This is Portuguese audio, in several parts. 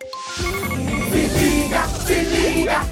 Se liga, se liga,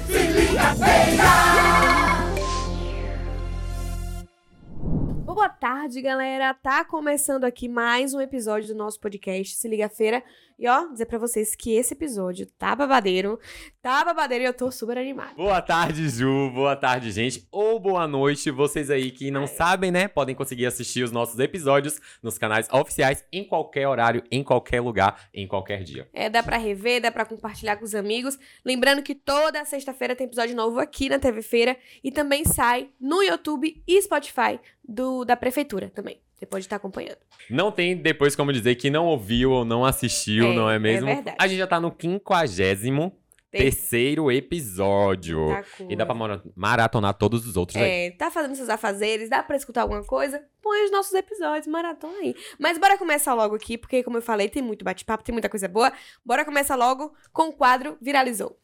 Boa tarde, galera. Tá começando aqui mais um episódio do nosso podcast Se Liga Feira. E ó, dizer pra vocês que esse episódio tá babadeiro, tá babadeiro e eu tô super animada. Boa tarde, Ju. Boa tarde, gente. Ou boa noite. Vocês aí que não sabem, né? Podem conseguir assistir os nossos episódios nos canais oficiais em qualquer horário, em qualquer lugar, em qualquer dia. É, dá pra rever, dá pra compartilhar com os amigos. Lembrando que toda sexta-feira tem episódio novo aqui na TV Feira e também sai no YouTube e Spotify do, da Prefeitura também. Você pode estar acompanhando. Não tem depois como dizer que não ouviu ou não assistiu, É, não é é mesmo? verdade. A gente já tá no quinquagésimo terceiro episódio. Tá E dá pra mara- maratonar todos os outros aí. É, tá fazendo seus afazeres, dá pra escutar alguma coisa? Põe os nossos episódios, maratona aí. Mas bora começar logo aqui, porque como eu falei, tem muito bate-papo, tem muita coisa boa. Bora começar logo com o quadro Viralizou.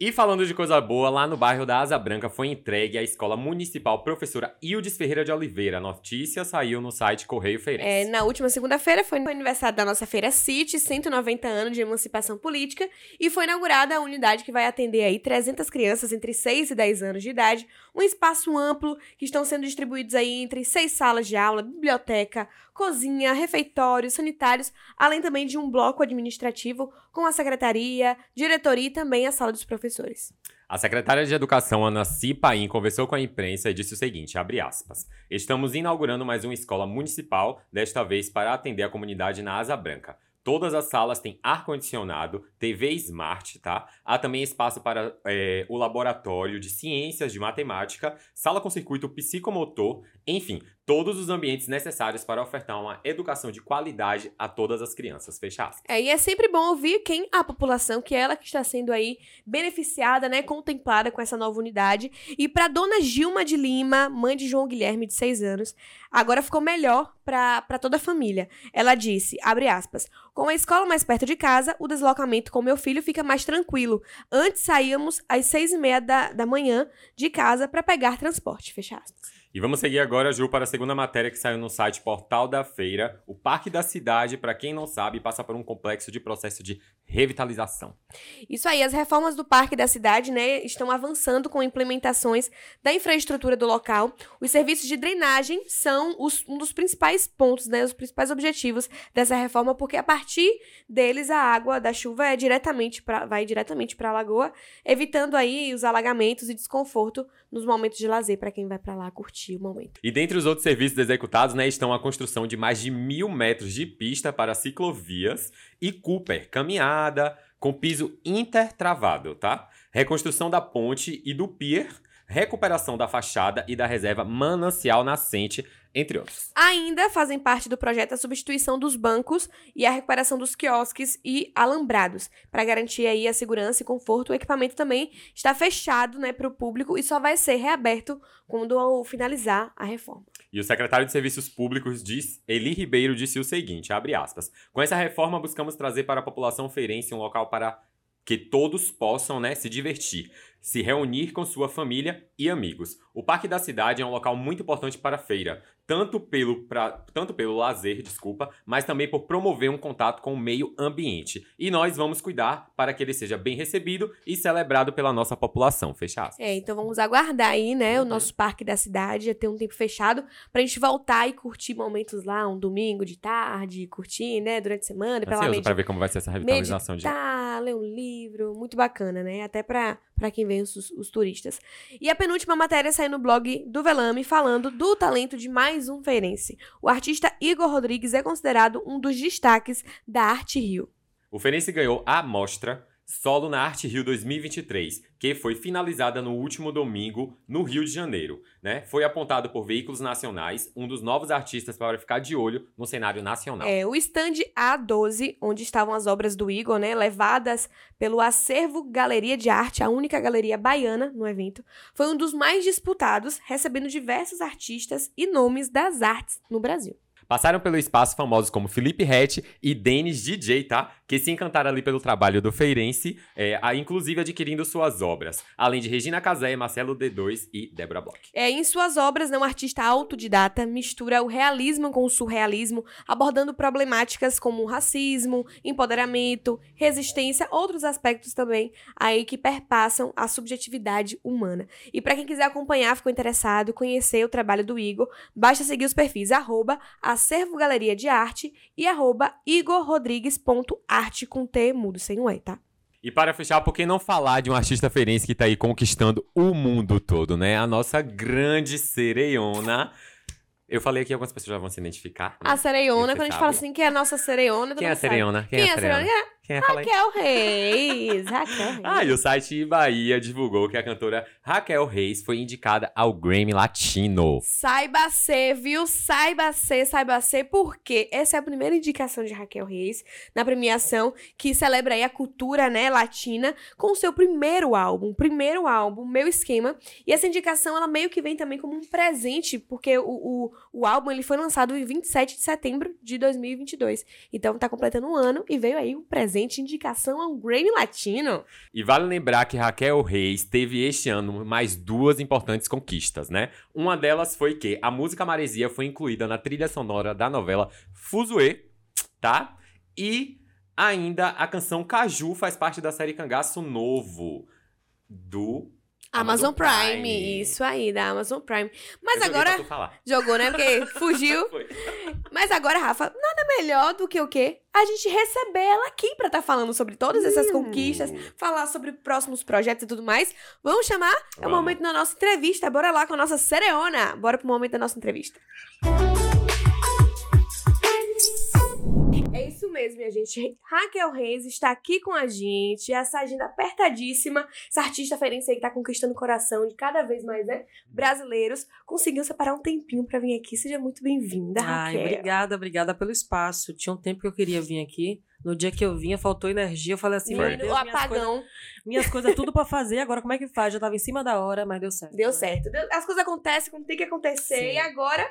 E falando de coisa boa, lá no bairro da Asa Branca foi entregue à Escola Municipal Professora Ildes Ferreira de Oliveira. A notícia saiu no site Correio É, Feirense. na última segunda-feira foi o aniversário da nossa Feira City, 190 anos de emancipação política, e foi inaugurada a unidade que vai atender aí 300 crianças entre 6 e 10 anos de idade, um espaço amplo que estão sendo distribuídos aí entre seis salas de aula, biblioteca, cozinha, refeitórios, sanitários, além também de um bloco administrativo com a secretaria, diretoria e também a sala dos professores. A secretária de Educação, Ana Cipaim, conversou com a imprensa e disse o seguinte, aspas, Estamos inaugurando mais uma escola municipal, desta vez para atender a comunidade na Asa Branca. Todas as salas têm ar-condicionado, TV Smart, tá? Há também espaço para é, o laboratório de ciências de matemática, sala com circuito psicomotor, enfim, todos os ambientes necessários para ofertar uma educação de qualidade a todas as crianças. Fecha aspas. É, e é sempre bom ouvir quem a população, que é ela que está sendo aí beneficiada, né, contemplada com essa nova unidade. E para dona Gilma de Lima, mãe de João Guilherme, de 6 anos, agora ficou melhor para toda a família. Ela disse, abre aspas, com a escola mais perto de casa, o deslocamento com meu filho fica mais tranquilo. Antes saíamos às seis e meia da, da manhã de casa para pegar transporte, fecha aspas. E vamos seguir agora, Ju, para a segunda matéria que saiu no site Portal da Feira. O Parque da Cidade, para quem não sabe, passa por um complexo de processo de revitalização. Isso aí, as reformas do parque da cidade, né, estão avançando com implementações da infraestrutura do local. Os serviços de drenagem são os- um dos principais pontos, né, os principais objetivos dessa reforma, porque a partir deles a água da chuva é diretamente pra, vai diretamente para a lagoa, evitando aí os alagamentos e desconforto nos momentos de lazer para quem vai para lá curtir o momento. E dentre os outros serviços executados, né, estão a construção de mais de mil metros de pista para ciclovias e Cooper, com piso intertravado, tá? Reconstrução da ponte e do pier, recuperação da fachada e da reserva manancial nascente, entre outros. Ainda fazem parte do projeto a substituição dos bancos e a recuperação dos quiosques e alambrados. Para garantir aí a segurança e conforto, o equipamento também está fechado né, para o público e só vai ser reaberto quando finalizar a reforma. E o secretário de Serviços Públicos, diz, Eli Ribeiro, disse o seguinte, abre aspas, com essa reforma buscamos trazer para a população feirense um local para que todos possam né, se divertir, se reunir com sua família e amigos. O Parque da Cidade é um local muito importante para a feira, tanto pelo, pra, tanto pelo lazer, desculpa, mas também por promover um contato com o meio ambiente. E nós vamos cuidar para que ele seja bem recebido e celebrado pela nossa população. Fecha aspas. É, então vamos aguardar aí, né, o Uhum. nosso parque da cidade, ter um tempo fechado, pra gente voltar e curtir momentos lá, um domingo de tarde, curtir, né, durante a semana, pela Ansioso para ver como vai ser essa revitalização de meditar, ler um livro, muito bacana, né? Até pra, pra quem vem os, os turistas. E a penúltima matéria saiu no blog do Velame falando do talento de mais um feirense. O artista Igor Rodrigues é considerado um dos destaques da Arte Rio. O Feirense ganhou a mostra Solo na Arte Rio 2023, que foi finalizada no último domingo no Rio de Janeiro. Né? Foi apontado por veículos nacionais, um dos novos artistas para ficar de olho no cenário nacional. É, o stand A12, onde estavam as obras do Igor, né, levadas pelo Acervo Galeria de Arte, a única galeria baiana no evento, foi um dos mais disputados, recebendo diversos artistas e nomes das artes no Brasil. Passaram pelo espaço famosos como Felipe Rett e Denis DJ, tá? Que se encantaram ali pelo trabalho do Feirense, é, a- inclusive adquirindo suas obras, além de Regina Casé, Marcelo D2 e Débora Bloch. É, em suas obras, né, um artista autodidata mistura o realismo com o surrealismo, abordando problemáticas como racismo, empoderamento, resistência, outros aspectos também aí que perpassam a subjetividade humana. E para quem quiser acompanhar, ficou interessado, conhecer o trabalho do Igor, basta seguir os perfis arroba acervo galeria de arte e arroba com T mudo sem o E, tá? E para fechar, por que não falar de um artista feirense que tá aí conquistando o mundo todo, né? A nossa grande sereiona. Eu falei aqui, algumas pessoas já vão se identificar. né? A sereiona, quando a gente sabe. fala assim que é a nossa sereiona, todo Quem é a sereiona? Quem é a sereiona? Quem é? Fala aí. Raquel Reis. Raquel Reis. Ah, e o site Bahia divulgou que a cantora Raquel Reis foi indicada ao Grammy Latino. Saiba ser, viu? Saiba ser, saiba ser, porque essa é a primeira indicação de Raquel Reis na premiação que celebra aí a cultura, né, latina com o seu primeiro álbum, primeiro álbum, Meu Esquema. E essa indicação, ela meio que vem também como um presente, porque o, o, o álbum, ele foi lançado em 27 de setembro de 2022. Então tá completando um ano e veio aí um presente, indicação a um Grammy Latino. E vale lembrar que Raquel Reis teve este ano mais duas importantes conquistas, né? Uma delas foi que a música Maresia foi incluída na trilha sonora da novela Fuzue, tá? E ainda a canção Caju faz parte da série Cangaço Novo do Amazon, Amazon Prime. Prime. isso aí, da Amazon Prime. Mas Eu agora jogou, né? Porque fugiu. Mas agora, Rafa, nada melhor do que o quê? A gente receber ela aqui pra estar falando sobre todas essas conquistas, falar sobre próximos projetos e tudo mais. Vamos chamar? É o Vamos. momento da nossa entrevista. Bora lá com a nossa Sereona. Bora pro momento da nossa entrevista. É isso mesmo, minha gente. Raquel Reis está aqui com a gente. Essa agenda apertadíssima. Essa artista feirense aí que tá conquistando o coração de cada vez mais, né? Brasileiros. Conseguiu separar um tempinho pra vir aqui. Seja muito bem-vinda, Ai, Raquel. obrigada, obrigada pelo espaço. Tinha um tempo que eu queria vir aqui. No dia que eu vinha, faltou energia. Eu falei assim, Foi. meu Deus, o minhas coisas, apagão. minhas coisas tudo pra fazer. Agora como é que faz? Já tava em cima da hora, mas deu certo. Deu né? certo. As coisas acontecem como tem que acontecer. Sim. E agora,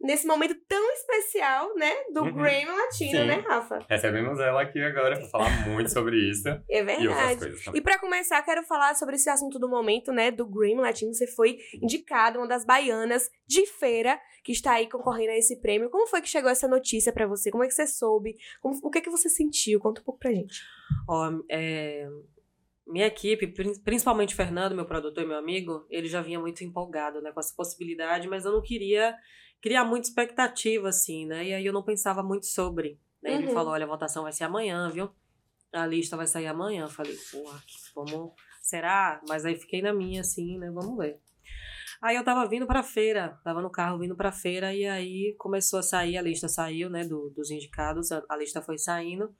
nesse momento tão especial, né? Do Uhum. Grammy Latino, Sim. né, Rafa? Recebemos ela aqui agora pra falar muito sobre isso É e outras verdade. coisas também. E pra começar, quero falar sobre esse assunto do momento, né, do Grammy Latino. Você foi indicada uma das baianas de feira que está aí concorrendo a esse prêmio. Como foi que chegou essa notícia pra você? Como é que você soube? Como- o que é que você sentiu? Conta um pouco pra gente. Ó, é, minha equipe, prin- principalmente o Fernando, meu produtor e meu amigo, ele já vinha muito empolgado, né, com essa possibilidade, mas eu não queria criar muita expectativa, assim, né, e aí eu não pensava muito sobre. né? Ele Uhum. falou, olha, a votação vai ser amanhã, viu? A lista vai sair amanhã. Eu falei, porra, vamos, será? Mas aí fiquei na minha, assim, né, vamos ver. Aí eu tava vindo pra feira, tava no carro vindo pra feira, e aí começou a sair, a lista saiu, né, do- dos indicados, a, a lista foi saindo.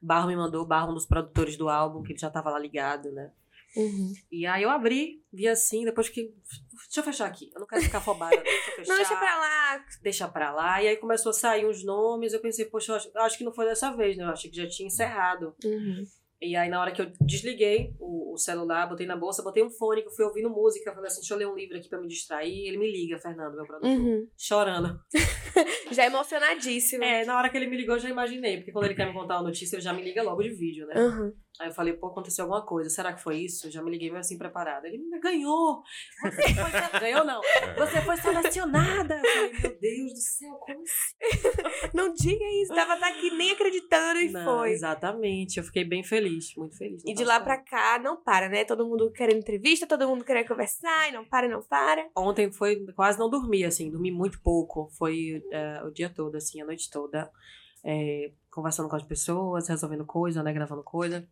Barro me mandou, Barro, um dos produtores do álbum, que ele já tava lá ligado, né? Uhum. E aí eu abri, vi assim, depois que. Deixa eu fechar aqui. Eu não quero ficar afobada. Deixa eu fechar. Não, deixa pra lá. Deixa pra lá. E aí começou a sair uns nomes. Eu pensei, poxa, eu acho, acho que não foi dessa vez, né? Eu achei que já tinha encerrado. Uhum. E aí, na hora que eu desliguei o, o celular, botei na bolsa, botei um fone, que eu fui ouvindo música. Falei assim, deixa eu ler um livro aqui pra me distrair. Ele me liga, Fernando, meu produtor. Uhum. Chorando. Já emocionadíssimo. É, na hora que ele me ligou, eu já imaginei. Porque quando ele quer me contar uma notícia, ele já me liga logo de vídeo, né? Uhum. Aí eu falei, pô, aconteceu alguma coisa. Será que foi isso? Eu já me liguei meio assim preparada. Ele "Menina, ganhou! Você foi Ganhou não. Você foi selecionada! Eu falei, meu Deus do céu, como assim? Não diga isso. Tava tá aqui nem acreditando e Não, foi. Exatamente. Eu fiquei bem feliz, muito feliz. E de lá pra cá não para, né? Todo mundo querendo entrevista, todo mundo querendo conversar, e não para, não para. Ontem foi, quase não dormi, assim, dormi muito pouco. Foi é, o dia todo, assim, a noite toda. é, conversando com as pessoas, resolvendo coisa, né? Gravando coisa.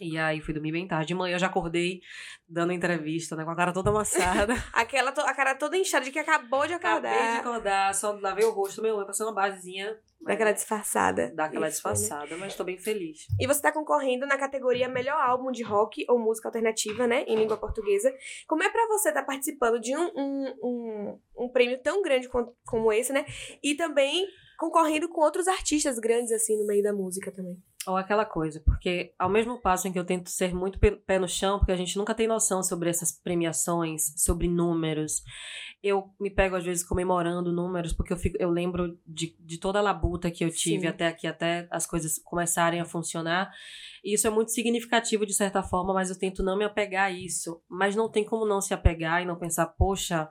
E aí fui dormir bem tarde. De manhã eu já acordei dando entrevista, né? Com a cara toda amassada. Aquela, to- a cara toda inchada de que acabou de acordar. Acabei de acordar, só lavei o rosto, meu olho, passei uma basezinha. Daquela disfarçada. Dá aquela Isso, né? disfarçada, mas tô bem feliz. E você tá concorrendo na categoria Melhor Álbum de Rock ou Música Alternativa, né? Em língua portuguesa. Como é pra você estar participando de um, um, um, um prêmio tão grande como, como esse, né? E também concorrendo com outros artistas grandes, assim, no meio da música também. Ou aquela coisa, porque ao mesmo passo em que eu tento ser muito pé no chão, porque a gente nunca tem noção sobre essas premiações, sobre números, eu me pego às vezes comemorando números, porque eu, fico, eu lembro de, de toda a labuta que eu tive Sim. até aqui, até as coisas começarem a funcionar. E isso é muito significativo de certa forma, mas eu tento não me apegar a isso. Mas não tem como não se apegar e não pensar, poxa,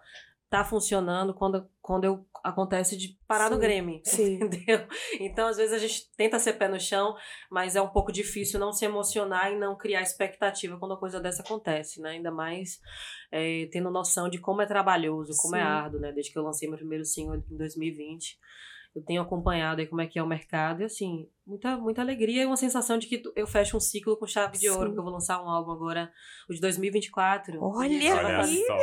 tá funcionando quando, quando eu, acontece de parar no Sim, Grêmio. sim. Entendeu? Então, às vezes, a gente tenta ser pé no chão, mas é um pouco difícil não se emocionar e não criar expectativa quando a coisa dessa acontece, né? Ainda mais é, tendo noção de como é trabalhoso, como é Sim. árduo, né? Desde que eu lancei meu primeiro single em 2020. Eu tenho acompanhado aí como é que é o mercado e, assim, muita, muita alegria e uma sensação de que eu fecho um ciclo com chave de ouro, Sim. porque eu vou lançar um álbum agora, o de 2024. Olha Olha só.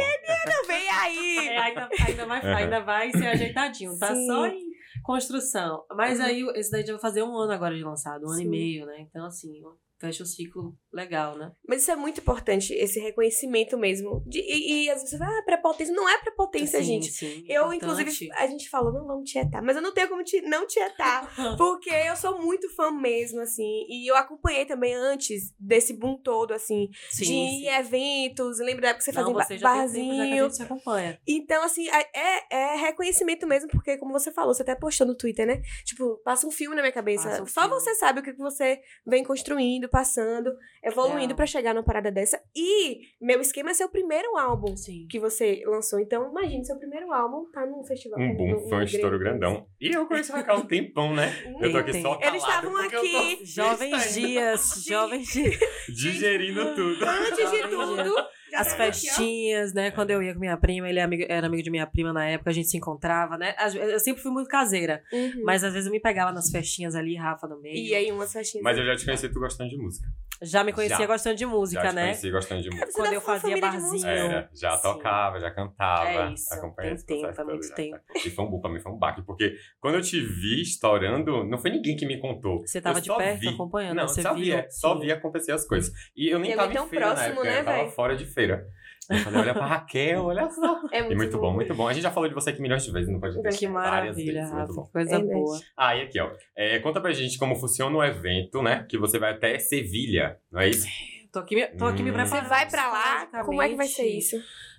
Não, vem aí! é, ainda, ainda, vai, ainda vai ser ajeitadinho, tá Sim. só em construção. Mas Uhum. aí, esse daí já vai fazer um ano agora de lançado, um ano Sim. e meio, né? Então, assim, fecha o ciclo legal, né? Mas isso é muito importante, esse reconhecimento mesmo. De- e, e às vezes você fala, ah, prepotência. Não é prepotência, Sim, gente. sim, Eu, importante. inclusive, a gente falou, não vamos tietar. Mas eu não tenho como te, não tietar. Porque eu sou muito fã mesmo, assim. E eu acompanhei também antes desse boom todo, assim. Sim, de eventos. Lembra da época que você Não, fazia você já tem tempo já que a barzinho. gente se acompanha. Então, assim, é, é reconhecimento mesmo, porque, como você falou, você até postou no Twitter, né? Tipo, passa um filme na minha cabeça. Um Só filme. você sabe o que você vem construindo, passando, evoluindo Real. pra chegar numa parada dessa. E meu esquema é ser o primeiro álbum Sim. que você lançou. Então, imagine, seu primeiro álbum tá num festival. Um no- boom, foi um estouro grandão. E eu conheço o Raquel um tempão, né? Eu tô aqui Tem, só calado. Eles estavam porque eu tô aqui. Jovens dias, jovens dias. Digerindo tudo. Antes de tudo. Já As ó. festinhas, né? Quando eu ia com minha prima, ele é amigo- era amigo de minha prima na época, a gente se encontrava, né? Eu sempre fui muito caseira, Uhum. mas às vezes eu me pegava nas festinhas ali, Rafa no meio. E aí, umas festinhas. Mas eu já te conheci tu gostando de música. Já me conhecia Já. gostando de música, já né? conheci gostando de música. Quando eu fa- fazia barzinho. Era, já Sim. tocava, já cantava. É isso, acompanhei tem tempo, é muito todo, já. tempo. E foi um boom pra mim, foi um baque. Porque quando eu te vi estourando, não foi ninguém que me contou. Você tava Eu de só perto vi. acompanhando, Não, você só via, só via acontecer as coisas. E eu nem E tava em tão feira na próximo, época, né, eu tava véi? fora de feira. Eu falei, olha pra Raquel, olha só. É E muito bom, muito bom. A gente já falou de você aqui milhões de vezes no podcast. Que várias maravilha, vezes, muito bom. que Coisa É boa. Ah, e aqui, ó. É, conta pra gente como funciona o evento, né? Que você vai até Sevilha, não é isso? Tô aqui, me- tô aqui me Hum. preparando. Você vai pra lá, como é que vai ser isso?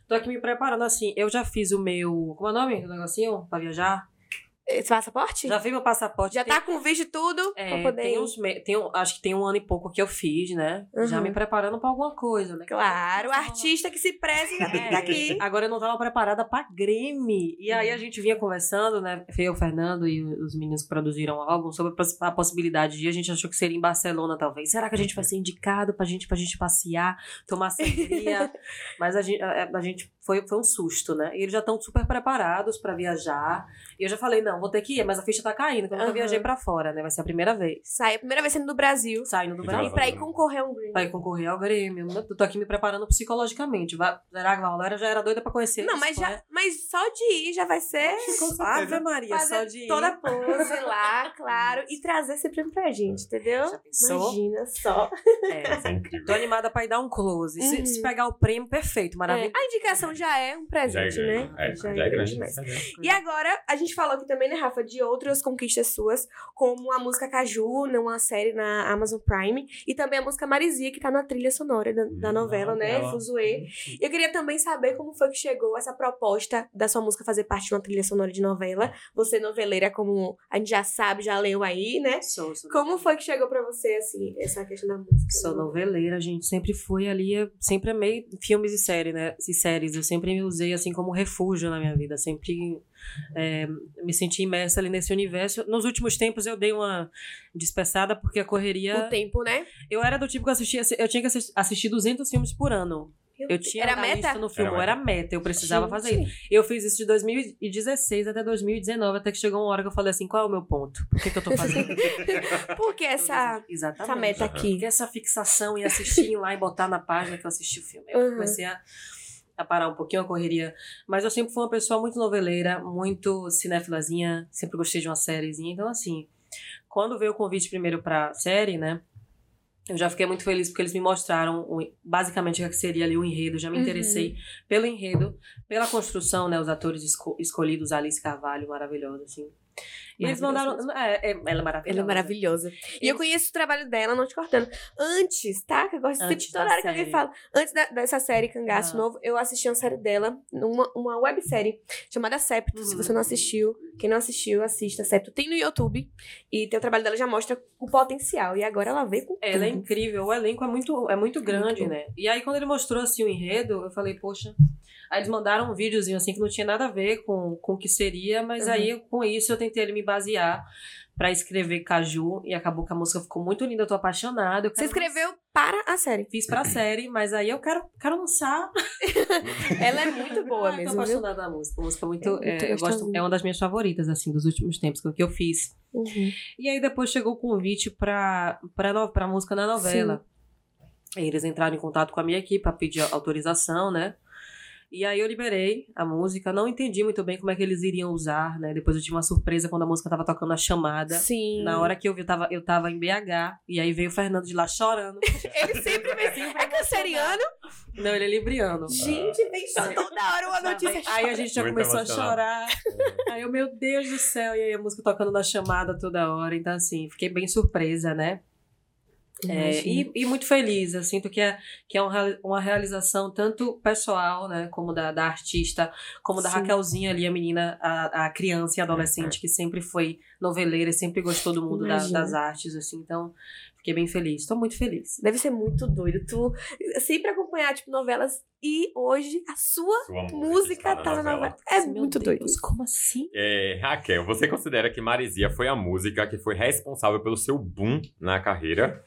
Tô aqui me preparando, assim, eu já fiz o meu... Como é o nome do negocinho? Pra viajar? Esse passaporte? Já fiz meu passaporte. Já tem- tá com vídeo e tudo É, pra poder tem uns me- tem um- acho que tem um ano e pouco que eu fiz, né? Já Uhum. me preparando pra alguma coisa, né? Claro, o artista que se preze já tem que estar aqui. É, Agora eu não tava preparada pra Grêmio. E aí a gente vinha conversando, né? Eu, o Fernando e os meninos que produziram o álbum sobre a poss- a possibilidade de. A gente achou que seria em Barcelona, talvez. Será que a gente vai ser indicado pra gente, pra gente passear, tomar sangria? Mas a gente, a, a gente foi, foi um susto, né? E eles já estão super preparados pra viajar. E eu já falei, não, vou ter que ir, mas a ficha tá caindo, que eu nunca viajei pra fora, né? Vai ser a primeira vez. Sai a primeira vez sendo do Brasil. Saindo do Brasil. E pra ir concorrer a um Grammy. Pra ir concorrer ao Grêmio. Eu tô aqui me preparando psicologicamente. Vai, será que? Eu já era doida pra conhecer. Não, mas, né? já, mas só de ir já vai ser Ave Maria, fazer só de ir. toda a pose lá, claro, e trazer esse prêmio pra gente, entendeu? Já? Imagina só. É. Isso é incrível. Tô animada pra ir dar um close. Se, Uhum. se pegar o prêmio, perfeito, É, maravilhoso. a indicação já é um presente, já é grande. né? É, já, é grande. demais. já é grande. E agora, a gente falou aqui também, né, Rafa, de outras conquistas suas, como a música Caju, numa série na Amazon Prime, e também a música Marizia, que tá na trilha sonora da, da Hum, novela, né, novela. Fuzuê. E eu queria também saber como foi que chegou essa proposta da sua música fazer parte de uma trilha sonora de novela. Você noveleira, como a gente já sabe, já leu aí, né? Sou, sou. Como foi que chegou pra você, assim, essa questão da música? Sou noveleira, a gente sempre foi ali, eu sempre amei filmes e séries, né? E séries, eu sempre me usei assim como refúgio na minha vida, sempre é, me senti imersa ali nesse universo. Nos últimos tempos eu dei uma dispersada porque a correria. O tempo, né? Eu era do tipo que assistia, eu tinha que assis- assistir 200 filmes por ano. Eu tinha Era meta? lista no filme, Era era meta, eu precisava Gente. fazer isso. Eu fiz isso de 2016 até 2019, até que chegou uma hora que eu falei assim, qual é o meu ponto? Por que, que eu tô fazendo? Por que essa, essa meta aqui? Porque essa fixação em assistir lá e botar na página que eu assisti o filme. Eu Uhum. comecei a, a parar um pouquinho a correria. Mas eu sempre fui uma pessoa muito noveleira, muito cinéfilazinha, sempre gostei de uma sériezinha. Então, assim, quando veio o convite primeiro pra série, né? Eu já fiquei muito feliz porque eles me mostraram o- basicamente o que seria ali o enredo. Já me Uhum. interessei pelo enredo, pela construção, né? Os atores esco- escolhidos, Alice Carvalho, maravilhosa, assim. E eles mandaram. É, é, ela é maravilhosa. Ela é maravilhosa. E eu conheço o trabalho dela, não te cortando. Antes, tá? Que eu gosto de da toda hora que alguém fala. Antes da- dessa série Cangaço Ah. Novo, eu assisti uma série dela, uma, uma websérie chamada Septo. Se Uhum. você não assistiu, quem não assistiu, assista Septo. Tem no YouTube. E tem o trabalho dela já mostra o potencial. E agora ela veio com Ela é tudo. incrível, o elenco é muito, é muito grande, bom. né? E aí, quando ele mostrou assim o enredo, eu falei, poxa. Aí eles mandaram um videozinho assim que não tinha nada a ver com, com o que seria, mas Uhum. aí com isso eu tentei ele me basear pra escrever Caju e acabou que a música ficou muito linda, eu tô apaixonada. eu Você escreveu para a série. Fiz pra série, mas aí eu quero, quero lançar. Ela é muito boa Ah, mesmo, Tô viu? apaixonada da música. A música é muito. É muito é, eu gosto, é uma das minhas favoritas, assim, dos últimos tempos que eu fiz. Uhum. E aí depois chegou o convite pra, pra, no- pra música na novela. Aí eles entraram em contato com a minha equipe pra pedir autorização, né? E aí eu liberei a música, não entendi muito bem como é que eles iriam usar, né? Depois eu tive uma surpresa quando a música tava tocando a chamada. Sim. Na hora que eu vi, eu tava, eu tava em BH, e aí veio o Fernando de lá chorando. Ele sempre vem. É canceriano? Não, ele é libriano. Gente, vem só toda hora uma notícia. Aí a gente já Muito começou a chorar. Aí eu, meu Deus do céu, e aí a música tocando na chamada toda hora. Então, assim, fiquei bem surpresa, né? É, e, e muito feliz. Eu sinto que é, que é um uma realização tanto pessoal, né? Como da, da artista, como da Sim. Raquelzinha ali, a menina, a, a criança e adolescente que sempre foi noveleira e sempre gostou do mundo da- das artes, assim. Então, fiquei bem feliz. Tô muito feliz. Deve ser muito doido. Tu sempre acompanhar, tipo, novelas e hoje a sua Sua música está tá na novela. É Meu muito Deus, doido. Como assim? É, Raquel, você considera que Marizia foi a música que foi responsável pelo seu boom na carreira,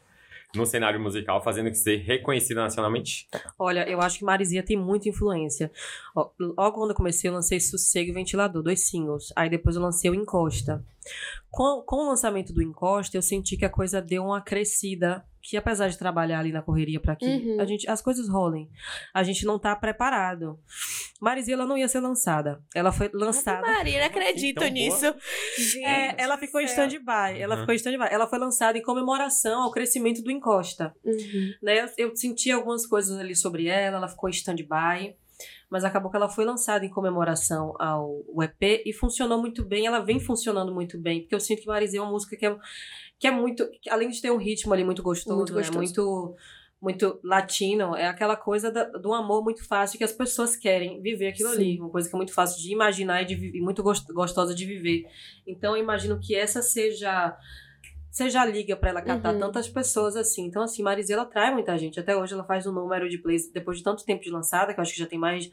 no cenário musical, fazendo que ser reconhecida nacionalmente? Olha, eu acho que Marizia tem muita influência. Logo quando eu comecei, eu lancei Sossego e Ventilador, dois singles. Aí depois eu lancei o Encosta. Com, com o lançamento do Encosta, eu senti que a coisa deu uma crescida. Que apesar de trabalhar ali na correria pra que Uhum. a gente, as coisas rolem, a gente não tá preparado. Marizia, ela não ia ser lançada. Ela foi lançada. Maria, não acredito nisso. É, ela ficou em stand-by. Ela Uhum. ficou em stand-by. Ela foi lançada em comemoração ao crescimento do Encosta Uhum. né? Eu, eu senti algumas coisas ali sobre ela, ela ficou em stand-by, mas acabou que ela foi lançada em comemoração ao ao EP e funcionou muito bem, ela vem funcionando muito bem, porque eu sinto que Marizia é uma música que é, que é muito, que além de ter um ritmo ali muito gostoso, Muito né? gostoso. muito muito latino, é aquela coisa da, do amor muito fácil que as pessoas querem viver aquilo Sim. ali, uma coisa que é muito fácil de imaginar e, de, e muito gos- gostosa de viver. Então eu imagino que essa seja seja a liga pra ela captar Uhum. tantas pessoas assim. Então assim, Marizia ela atrai muita gente. Até hoje ela faz um número de plays depois de tanto tempo de lançada, que eu acho que já tem mais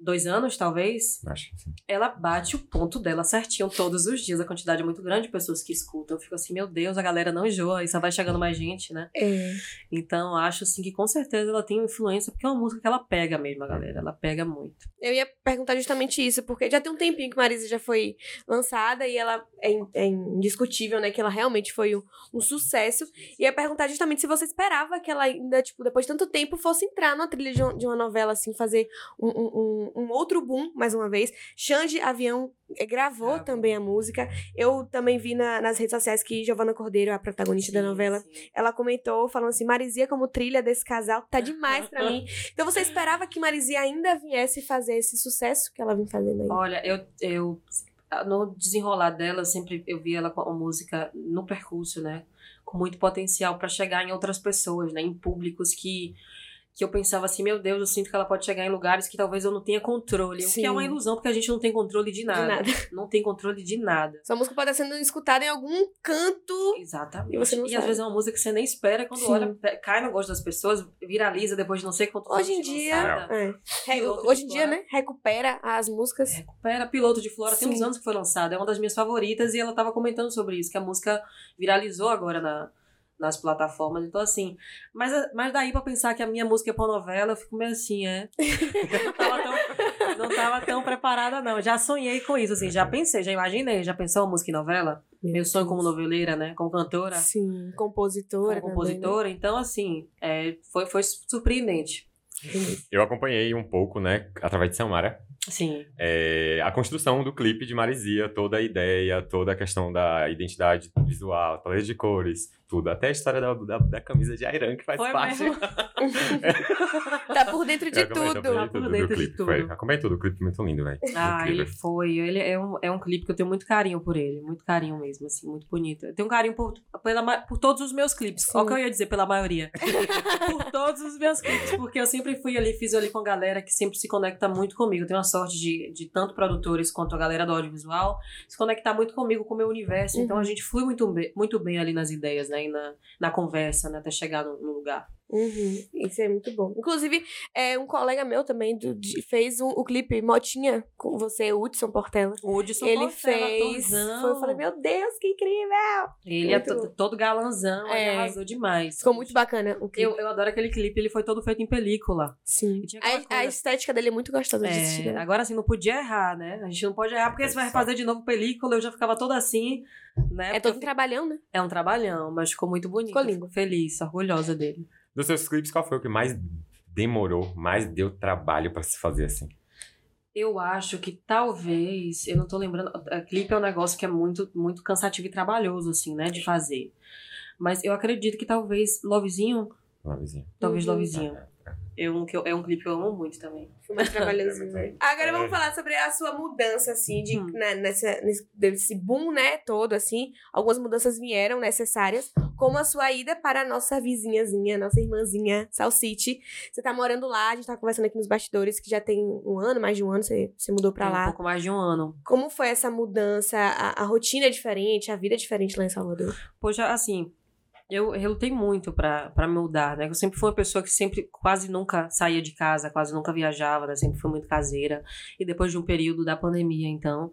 dois anos, talvez. Acho que sim. Ela bate o ponto dela certinho todos os dias. A quantidade é muito grande de pessoas que escutam. Eu fico assim, meu Deus, a galera não enjoa e só vai chegando mais gente, né? É. Então, acho assim que com certeza ela tem uma influência, porque é uma música que ela pega mesmo, a galera. Ela pega muito. Eu ia perguntar justamente isso, porque já tem um tempinho que Marisa já foi lançada e ela é, in- é indiscutível, né? Que ela realmente foi um, um sucesso. E ia perguntar justamente se você esperava que ela ainda, tipo, depois de tanto tempo, fosse entrar numa trilha de, um- de uma novela, assim, fazer um, um, um- um outro boom, mais uma vez. Xande Avião eh, gravou também a música. Eu também vi na- nas redes sociais que Giovana Cordeiro, a protagonista da Sim, novela, sim. ela comentou, falando assim, Marizia como trilha desse casal, tá demais pra mim. Então você esperava que Marizia ainda viesse fazer esse sucesso que ela vem fazendo aí? Olha, eu, eu no desenrolar dela, sempre eu vi ela com a música no percurso, né? Com muito potencial pra chegar em outras pessoas, né? Em públicos que que eu pensava assim, meu Deus, eu sinto que ela pode chegar em lugares que talvez eu não tenha controle. O que Sim. é uma ilusão, porque a gente não tem controle de nada. nada. Não tem controle de nada. Sua música pode estar sendo escutada em algum canto. Exatamente. E você não às sabe. vezes é uma música que você nem espera, quando Sim. olha, cai no gosto das pessoas, viraliza depois de não sei quantos Hoje em de dia, é. De hoje em dia, né? Recupera as músicas. Recupera Piloto de Flora, tem uns Sim. anos que foi lançada, é uma das minhas favoritas e ela tava comentando sobre isso, que a música viralizou agora na, nas plataformas, então assim, mas, mas daí pra pensar que a minha música é pra novela, eu fico meio assim, é. não, tava tão, não tava tão preparada não, já sonhei com isso, assim, já pensei, já imaginei, já pensou uma música em novela? Meu sonho como noveleira, né, como cantora, Sim, compositora. como também, né? compositora, então assim, é, foi, foi surpreendente. Eu acompanhei um pouco, né, através de Samara, Sim. É, a construção do clipe de Marizia, toda a ideia, toda a questão da identidade visual, paleta de cores, tudo. Até a história da, da, da camisa de Airan, que faz Foi parte. mesmo? Tá por dentro de tudo. Tá por tudo do dentro de clipe. tudo. Foi. Acompanhei tudo, o clipe muito lindo, velho. Ah, ele foi. Ele é um, é um clipe que eu tenho muito carinho por ele. Muito carinho mesmo, assim, muito bonito. Eu tenho um carinho por, pela, por todos os meus clipes. Sim. O que eu ia dizer, pela maioria. por todos os meus clipes. Porque eu sempre fui ali, fiz ali com a galera que sempre se conecta muito comigo. Eu tenho a sorte de, de tanto produtores quanto a galera do audiovisual se conectar muito comigo, com o meu universo. Então Uhum. a gente flui muito bem, muito bem ali nas ideias, né? E na, na conversa, né? Até chegar no, no lugar. Uhum, isso é muito bom. Inclusive, é, um colega meu também do- de- fez um- o clipe Motinha com você, Hudson Portela. O Hudson Ele Portela, fez. Foi, eu falei, meu Deus, que incrível! Ele é muito to- todo galanzão, ele É. arrasou demais. Ficou muito bacana o clipe. Eu, eu adoro aquele clipe, ele foi todo feito em película. Sim. A, a estética dele é muito gostosa de assistir. É, né? agora assim, não podia errar, né? A gente não pode errar, porque você vai Exato. fazer de novo película, eu já ficava toda assim, né? É todo um trabalhão, né? é um trabalhão, mas ficou muito bonito. Ficou lindo. Fico feliz, orgulhosa dele. Dos seus clipes, qual foi o que mais demorou, mais deu trabalho pra se fazer assim? Eu acho que talvez, eu não tô lembrando, a clipe é um negócio que é muito, muito cansativo e trabalhoso, assim, né, de fazer. Mas eu acredito que talvez Lovezinho, Lovezinho. talvez Uhum. Lovezinho. É um, que eu- é um clipe que eu amo muito também. Foi mais trabalhosinho, né? Agora vamos É. falar sobre a sua mudança, assim, de, Hum. na- nessa, nesse desse boom, né, todo, assim. Algumas mudanças vieram necessárias, como a sua ida para a nossa vizinhazinha, nossa irmãzinha, Salsite. Você tá morando lá, a gente tá conversando aqui nos bastidores, que já tem um ano, mais de um ano, você, você mudou pra Tem lá. Um pouco mais de um ano. Como foi essa mudança? A, a rotina é diferente, a vida é diferente lá em Salvador? Poxa, assim, eu relutei muito me mudar, né? Eu sempre fui uma pessoa que sempre, quase nunca saía de casa, quase nunca viajava, né? Sempre fui muito caseira. E depois de um período da pandemia, então.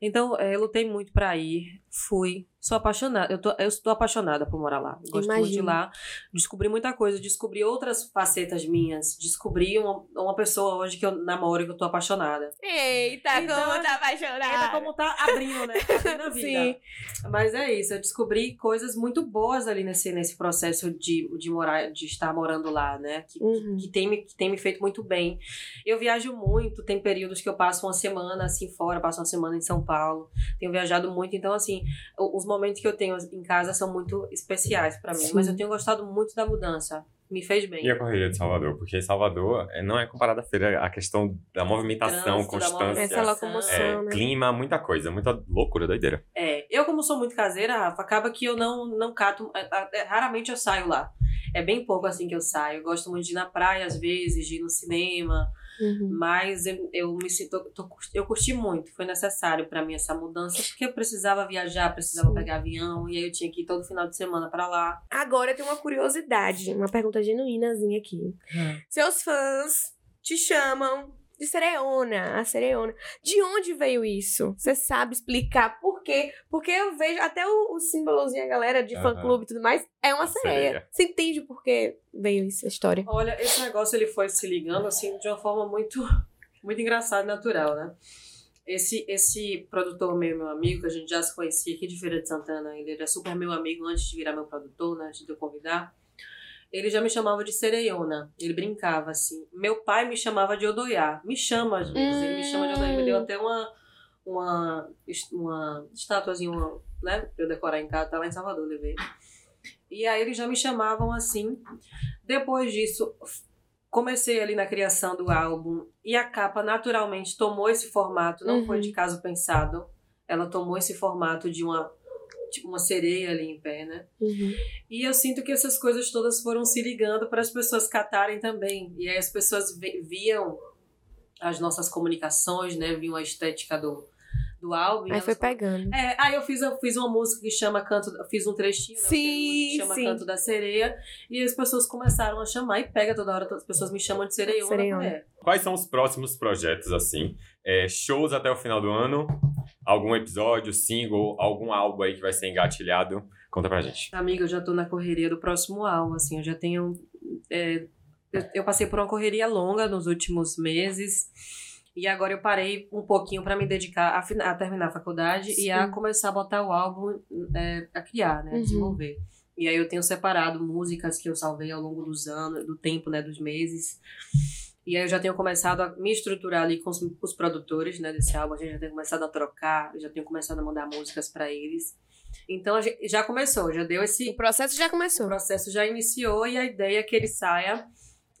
Então, eh, eu lutei muito pra ir, fui. Sou apaixonada, eu tô, eu estou apaixonada por morar lá. Gosto muito de lá. Descobri muita coisa, descobri outras facetas minhas. Descobri uma, uma pessoa hoje que eu namoro e que eu tô apaixonada. Eita, Então, como tá apaixonada! como tá abrindo, né? Tá abrindo a vida. Sim. Mas é isso, eu descobri coisas muito boas ali nesse, nesse processo de, de morar, de estar morando lá, né? Que, Uhum. que, tem, me- que tem me feito muito bem. Eu viajo muito, tem períodos que eu passo uma semana assim fora, passo uma semana em São Paulo. Tenho viajado muito, então assim, os momentos que eu tenho em casa são muito especiais pra mim. Sim. Mas eu tenho gostado muito da mudança. Me fez bem. E a correria de Salvador? Porque Salvador é, não é comparada à feira, a questão da movimentação, Trânsito, da constância, Essa locomoção, é, né? clima, muita coisa, muita loucura, doideira. É, eu como sou muito caseira, Rafa, acaba que eu não, não cato, a- é, raramente eu saio lá. É bem pouco assim que eu saio. Eu gosto muito de ir na praia às vezes, de ir no cinema, Uhum. mas eu, eu me sinto, tô- eu curti muito. Foi necessário pra mim essa mudança, porque eu precisava viajar, precisava Sim. pegar avião, e aí eu tinha que ir todo final de semana pra lá. Agora eu tenho uma curiosidade, uma pergunta genuínazinha aqui. Seus fãs te chamam de Sereona, a Sereona. De onde veio isso? Você sabe explicar por quê? Porque eu vejo até o, o símbolozinho, a galera de fã-clube e tudo mais, é uma sereia. Sereia. Você entende por que veio isso, a história? Olha, esse negócio ele foi se ligando assim de uma forma muito, muito engraçada e natural, né? Esse, esse produtor meu, meu amigo, que a gente já se conhecia aqui de Feira de Santana, ele era super meu amigo antes de virar meu produtor, né? Antes de eu convidar. Ele já me chamava de Sereiona. Ele brincava assim. Meu pai me chamava de Odoiá. Me chama às vezes. Ele me chama de Odoiá. Me deu até uma, uma, uma estatuazinha, uma, né? Pra eu decorar em casa. Tá lá em Salvador, levei. E aí eles já me chamavam assim. Depois disso, comecei ali na criação do álbum. E a capa naturalmente tomou esse formato. Não Uhum. foi de caso pensado. Ela tomou esse formato de uma, de uma sereia ali em pé, né? Uhum. E eu sinto que essas coisas todas foram se ligando para as pessoas catarem também. E aí as pessoas viam as nossas comunicações, né? Viam a estética do, do álbum. e Aí foi pegando. É, aí eu fiz, eu fiz uma música que chama Canto, fiz um trechinho, né? Sim, que chama sim. Canto da Sereia, e as pessoas começaram a chamar, e pega toda hora, todas as pessoas me chamam de Sereiona. Sereiona. É. Quais são os próximos projetos, assim? É, shows até o final do ano? Algum episódio, single, algum álbum aí que vai ser engatilhado? Conta pra gente. Amiga, eu já tô na correria do próximo álbum, assim, eu já tenho. é, eu, eu passei por uma correria longa nos últimos meses. E agora eu parei um pouquinho pra me dedicar a, a terminar a faculdade e a Sim. começar a botar o álbum é, a criar, né? A Uhum. desenvolver. E aí eu tenho separado músicas que eu salvei ao longo dos anos, do tempo, né? Dos meses. E aí eu já tenho começado a me estruturar ali com os, os produtores, né, desse álbum. A gente já tem começado a trocar, já tenho começado a mandar músicas pra eles. Então a gente já começou, já deu esse O processo já o começou. processo já iniciou e a ideia é que ele saia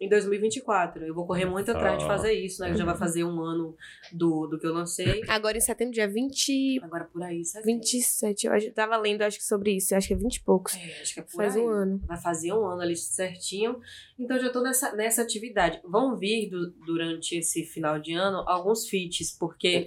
em 2024. Eu vou correr muito atrás de fazer isso, né? Já vai fazer um ano do, do que eu lancei. Agora em setembro, dia 20, Agora por aí, sabe? 27. Eu acho- tava lendo, acho que sobre isso. Eu acho que é 20 e poucos. É, acho que é por Faz aí. um ano. Vai fazer um ano ali certinho. Então já tô nessa, nessa atividade. Vão vir du- durante esse final de ano alguns feats, porque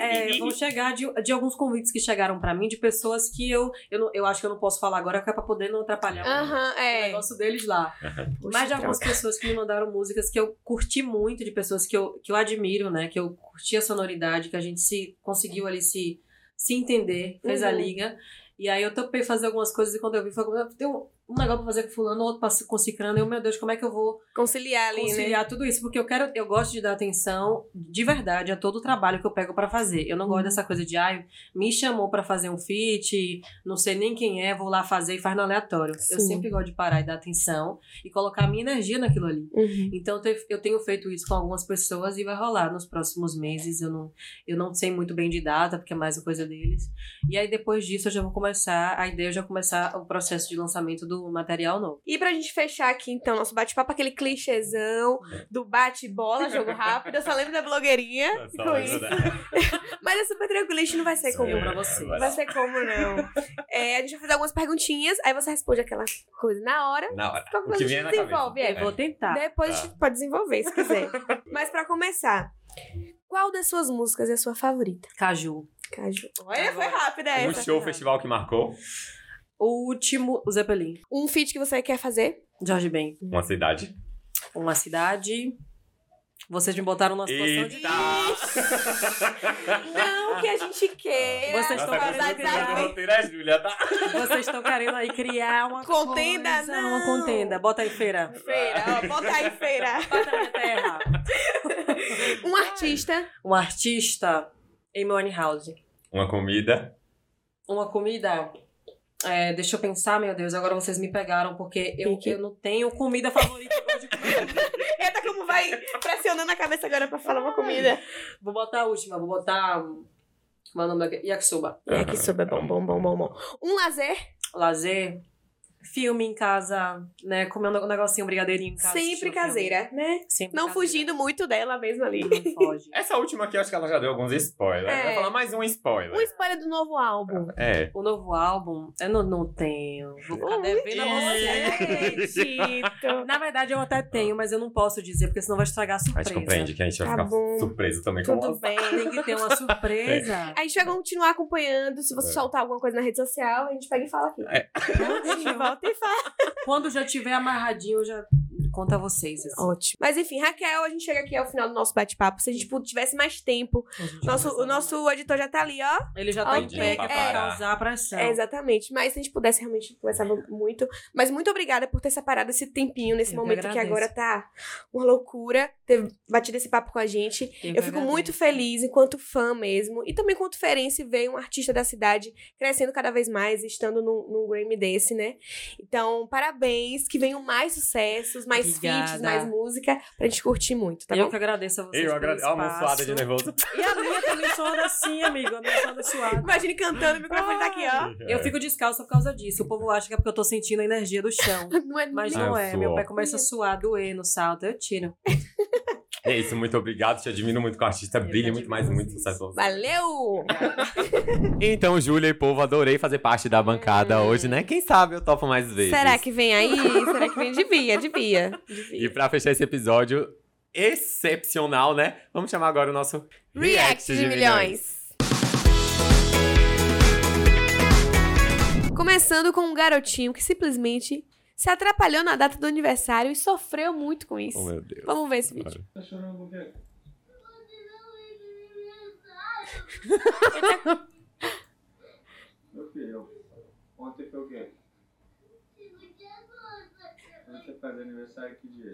é, vão chegar de, de alguns convites que chegaram pra mim de pessoas que eu, eu, não- eu acho que eu não posso falar agora, que é pra poder não atrapalhar o- Aham, o é. negócio deles lá. Mas de algumas droga. Pessoas que me mandaram músicas que eu curti muito, de pessoas que eu, que eu admiro, né? Que eu curti a sonoridade, que a gente se conseguiu ali se, se entender, fez a Uhum. liga. E aí eu topei fazer algumas coisas e quando eu vi, foi tem um, negócio pra fazer com fulano, outro pra- com cicrano. E eu, meu Deus, como é que eu vou Conciliar ali, né? conciliar tudo isso? Porque eu quero, eu gosto de dar atenção de verdade a todo o trabalho que eu pego pra fazer. Eu não Uhum. gosto dessa coisa de, ai, me chamou pra fazer um feat, não sei nem quem é, vou lá fazer e faz no aleatório. Eu Sim. sempre gosto de parar e dar atenção e colocar minha energia naquilo ali. Uhum. Então eu eu tenho feito isso com algumas pessoas e vai rolar nos próximos meses. Eu não, eu não sei muito bem de data, porque é mais uma coisa deles. E aí depois disso eu já vou começar, a ideia é já começar o processo de lançamento do material novo. E pra gente fechar aqui, então, nosso bate-papo, aquele clichêzão do bate-bola, jogo rápido. Eu só lembro da blogueirinha com isso. Mas é super tranquilo, a gente não vai ser como Eu pra você. Não vai ser como, não. É, a gente vai fazer algumas perguntinhas, aí você responde aquela coisa na hora. Na hora. Qualquer O coisa que a gente desenvolve. é. Vou tentar. Depois a Tá. gente pode desenvolver, se quiser. Mas pra começar, qual das suas músicas é a sua favorita? Caju. Caju. Olha, foi rápida essa. show, festival que marcou O último, o Zeppelin. Um feat que você quer fazer? Jorge Ben. uma cidade. Uma cidade. Vocês me botaram numa situação de. Eita! Não que a gente queira. Vocês estão querendo roteiro é Júlia, tá? Vocês estão querendo aí criar uma Contenda, coisa, não. Uma contenda. Bota aí, feira. Feira, ó, bota aí, feira. Bota aí, terra. Um artista. Um artista, Amy Winehouse. Uma comida. Uma comida. É, deixa eu pensar, meu Deus, agora vocês me pegaram, porque eu, eu não tenho comida favorita. de. Eita, como vai pressionando a cabeça agora pra falar uma comida. Vou botar a última, vou botar. É o nome? Yakisoba. É que soube, é bom, bom, bom, bom, bom. Um lazer, Lazer, filme em casa, né? Comer um negocinho, um brigadeirinho em casa. sempre caseira, né? Sempre Não caseira. fugindo muito dela mesmo ali. Não foge. Essa última aqui, eu acho que ela já deu alguns spoilers. É. Vai falar mais um spoiler. Um spoiler do novo álbum. É. O novo álbum, eu não, não tenho. Vou ficar devendo a você. Acredito. Na verdade, eu até tenho, mas eu não posso dizer, porque senão vai estragar a A surpresa. gente compreende que a gente vai Tá ficar bom. surpreso também com Tudo bem. Tem que ter uma surpresa. A gente vai continuar acompanhando. Se você É. soltar alguma coisa na rede social, a gente pega e fala aqui. É. A Quando já tiver amarradinho, eu já conto a vocês. Assim. Ótimo. Mas enfim, Raquel, a gente chega aqui ao final do nosso bate-papo. Se a gente tivesse mais tempo, A nosso, o nosso editor já tá ali, ó. Ele já tá em pedindo pé, que pra é pra parar. causar pressão. É, exatamente. Mas se a gente pudesse, realmente conversava muito. Mas muito obrigada por ter separado esse tempinho nesse Eu que momento que agradeço. agora tá uma loucura ter batido esse papo com a gente. Eu, Eu fico muito feliz enquanto fã mesmo. E também quanto ferense ver um artista da cidade crescendo cada vez mais, estando num, num Grammy desse, né? Então, parabéns. Que venham mais sucessos, mais Obrigada. feats, mais música, pra gente curtir muito, tá eu bom? que agradeço a vocês. Eu agradeço. Ó, uma suada de nervoso. E a minha também soa assim, amigo. A minha suada. Imagine cantando, o microfone tá aqui, ó. Eu fico descalça por causa disso. O povo acha que é porque eu tô sentindo a energia do chão. Não é Mas não eu é. suo. Meu pé começa a suar, doer no salto. Eu tiro. É isso, muito obrigado. Te admiro muito com o artista. Eu Brilha que muito mais, muito vocês. sucesso. Valeu! Então, Júlia e povo, adorei fazer parte da bancada hoje, né? Quem sabe eu topo mais vezes. Será que vem aí? Será que vem? Devia, devia. E devia. pra fechar esse episódio excepcional, né? Vamos chamar agora o nosso React de milhões. Começando com um garotinho que simplesmente se atrapalhou na data do aniversário e sofreu muito com isso. Oh, meu Deus. Vamos ver esse vídeo. Tá chorando por quê? Meu filho, ontem foi o quê? Ontem você faz aniversário que dia?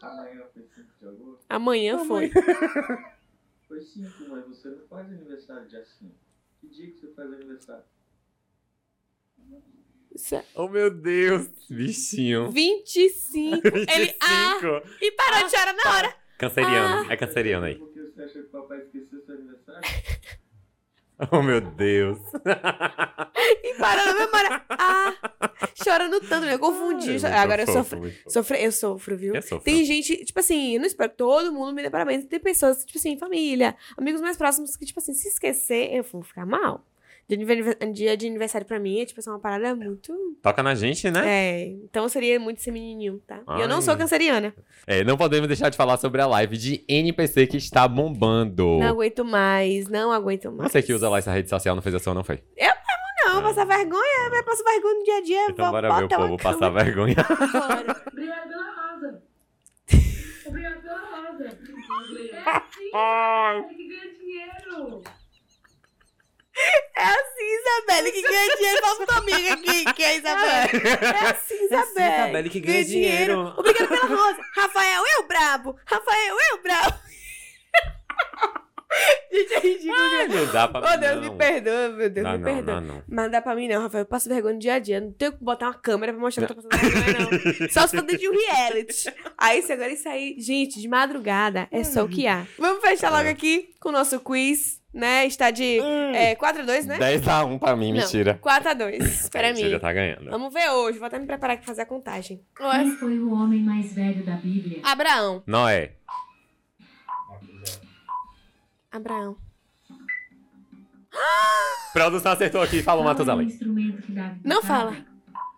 Amanhã foi 5 de agosto? Amanhã foi. Foi 5, mas você não faz aniversário dia 5. Que dia que você faz aniversário? É Oh, meu Deus, bichinho. 25. Ele. Ah! 25. E parou de chorar na hora. Canceriano, é canceriano aí. Por que você acha que o papai esqueceu seu aniversário? Oh, meu Deus. E parou na memória. Ah! Chorando tanto, eu confundi. Muito Agora eu sofro. muito fofo. Sofre, eu sofro, viu? Eu sofro. Tem gente, tipo assim, eu não espero que todo mundo me dê parabéns. Tem pessoas, tipo assim, família, amigos mais próximos que, tipo assim, se esquecer, eu vou ficar mal. Dia de, dia de aniversário pra mim é, tipo assim, uma parada muito. Toca na gente, né? É. Então seria muito ser menininho, tá? E eu não Ai. sou canceriana. É, não podemos deixar de falar sobre a live de NPC que está bombando. Não aguento mais, não aguento mais. Você que usa lá essa rede social não fez a sua, não foi? Não, passar vergonha, vai passar vergonha no dia a dia. Então vou bora ver o povo passar câmera vergonha. fora. Obrigada pela rosa. Obrigada pela rosa. É sim, Ai. que ganha dinheiro. É assim, Isabelle, que ganha dinheiro. Fala pra tua amiga aqui, que é Isabelle. É assim, Isabelle. Isabelle que ganha dinheiro. Obrigada pela rosa. Rafael, eu brabo. Rafael, eu brabo. Gente, é ridículo. Ai, não dá pra Oh, Deus, não. me perdoa, meu Deus, Não, me não, perdoa. não, não. Mas não dá pra mim, não, Rafael. Eu passo vergonha no dia a dia. Não tenho que botar uma câmera pra mostrar que eu tô passando vergonha, não. Só se for dentro de um reality. Aí, se agora isso aí. Gente, de madrugada é só o que há. Vamos fechar logo É. aqui com o nosso quiz, né? Está de é, 4x2, né? 10x1 pra mim, Não, mentira. 4x2 para Mentira, mim. tá ganhando. Vamos ver hoje. Vou até me preparar pra fazer a contagem. Quem foi o homem mais velho da Bíblia? Abraão. Noé. Abraão. Produção acertou aqui, fala era Matusalém. Davi Não fala.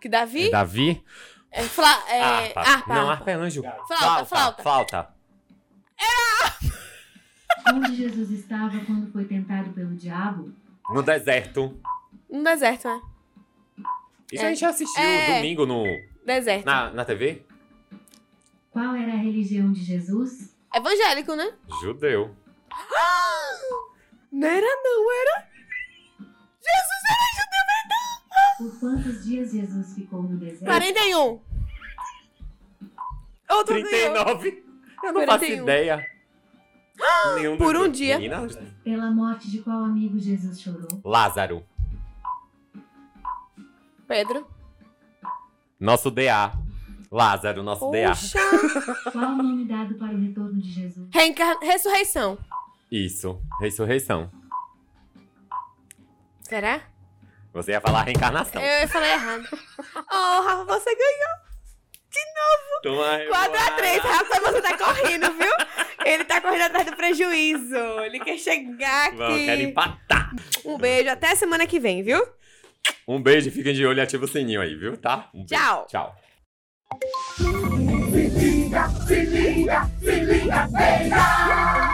Que Davi? Davi? É, fla, é, Harpa. harpa, Não, harpa. harpa é anjo. Flauta, flauta. Flauta. Onde Jesus estava quando foi tentado pelo diabo? No deserto. No deserto, né? Isso É. a gente assistiu É. domingo no, Deserto. na, na TV? Qual era a religião de Jesus? Evangélico, né? Judeu. Não era, não era. Jesus era judeu, Por quantos dias Jesus ficou no deserto? 41. Outro dia. 39. Eu não faço 41. ideia. Nenhum Por um dia. Pela morte de qual amigo Jesus chorou? Lázaro. Pedro. Nosso DA. Lázaro, nosso DA. Poxa. Qual o nome dado para o retorno de Jesus? Reencar... Ressurreição. Isso. Ressurreição. Será? Você ia falar reencarnação. Eu falei errado. Oh, Rafa, você ganhou. De novo! Toma, 4x3, Rafa, você tá correndo, viu? Ele tá correndo atrás do prejuízo. Ele quer chegar aqui. Eu quero empatar. Um beijo, até semana que vem, viu? Um beijo, fiquem de olho e ativa o sininho aí, viu? Tá? Um Tchau. Tchau. Se liga, se liga, se liga, beija!